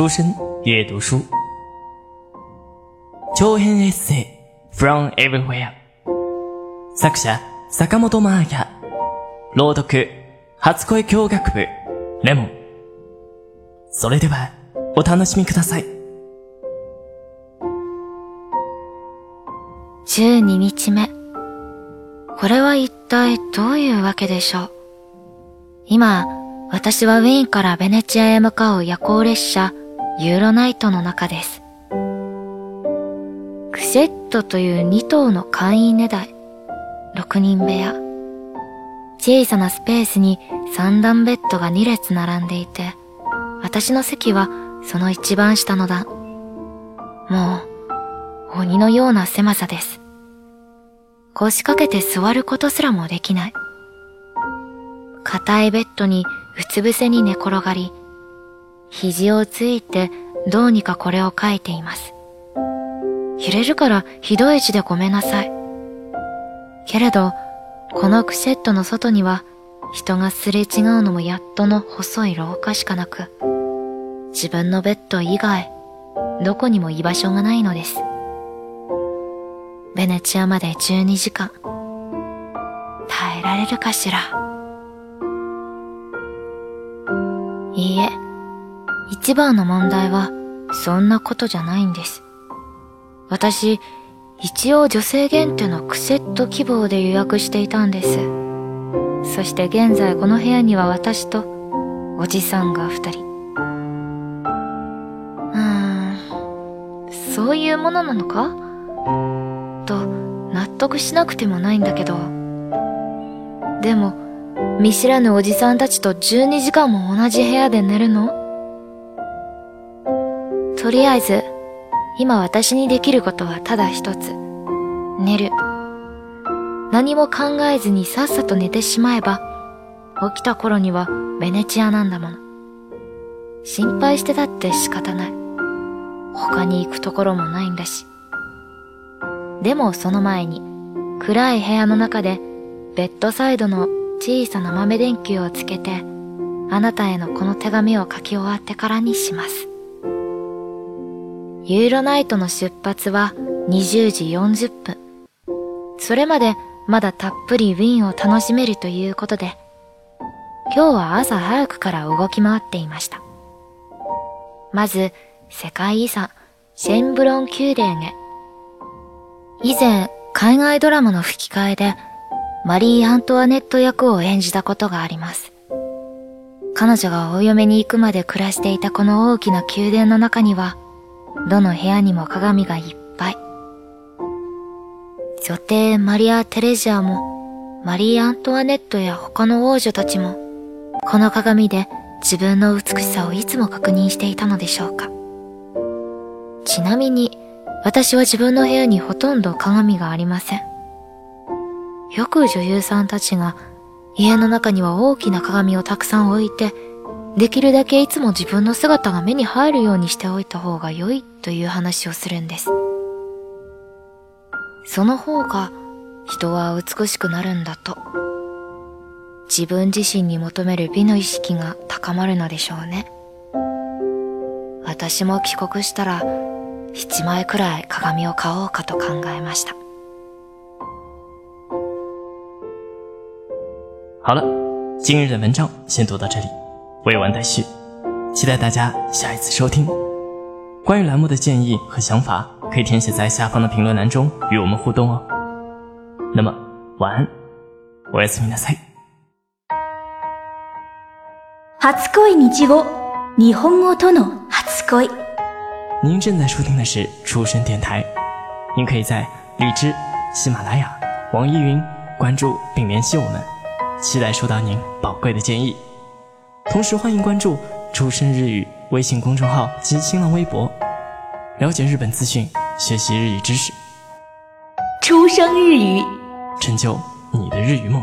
书生阅读书，長編エッセイ。From Everywhere 作者坂本真綾朗読初恋教学部。レモ。ンそれではお楽しみください。12日目。これは一体どういうわけでしょう？今私はウィーンからベネチアへ向かう夜行列車ユーロナイトの中です。クセットという2頭の簡易寝台、6人部屋。小さなスペースに3段ベッドが2列並んでいて、私の席はその一番下の段。もう、鬼のような狭さです。腰掛けて座ることすらもできない。硬いベッドにうつ伏せに寝転がり、肘をついてどうにかこれを書いています。揺れるからひどい字でごめんなさい。けれど、このクシェットの外には人がすれ違うのもやっとの細い廊下しかなく、自分のベッド以外、どこにも居場所がないのです。ベネチアまで12時間。耐えられるかしら。いいえ、一番の問題はそんなことじゃないんです。私、一応女性限定のクセット希望で予約していたんです。そして現在この部屋には私とおじさんが二人。うーん、そういうものなのか？と納得しなくてもないんだけど。でも、見知らぬおじさんたちと12時間も同じ部屋で寝るの？とりあえず、今私にできることはただ一つ。寝る。何も考えずにさっさと寝てしまえば、起きた頃にはベネチアなんだもの。心配してたって仕方ない。他に行くところもないんだし。でもその前に、暗い部屋の中で、ベッドサイドの小さな豆電球をつけて、あなたへのこの手紙を書き終わってからにします。ユーロナイトの出発は20時40分。それまでまだたっぷりウィーンを楽しめるということで、今日は朝早くから動き回っていました。まず、世界遺産、シェンブロン宮殿へ。以前、海外ドラマの吹き替えで、マリー・アントワネット役を演じたことがあります。彼女がお嫁に行くまで暮らしていたこの大きな宮殿の中には、どの部屋にも鏡がいっぱい。女帝マリア・テレジャーも、マリー・アントワネットや他の王女たちも、この鏡で自分の美しさをいつも確認していたのでしょうか。ちなみに、私は自分の部屋にほとんど鏡がありません。よく女優さんたちが家の中には大きな鏡をたくさん置いて、できるだけいつも自分の姿が目に入るようにしておいた方が良いという話をするんです。その方が人は美しくなるんだと。自分自身に求める美の意識が高まるのでしょうね。私も帰国したら一枚くらい鏡を買おうかと考えました。好了，今日的文章先读到这里，未完待续，期待大家下一次收听。关于栏目的建议和想法，可以填写在下方的评论栏中与我们互动哦。那么晚安，おやすみなさい。初恋日語日本語との初恋。您正在收听的是出生电台，您可以在荔枝、喜马拉雅、网易云关注并联系我们。期待收到您宝贵的建议， 同时欢迎关注“出生日语”微信公众号及新浪微博，了解日本资讯，学习日语知识。出生日语，成就你的日语梦。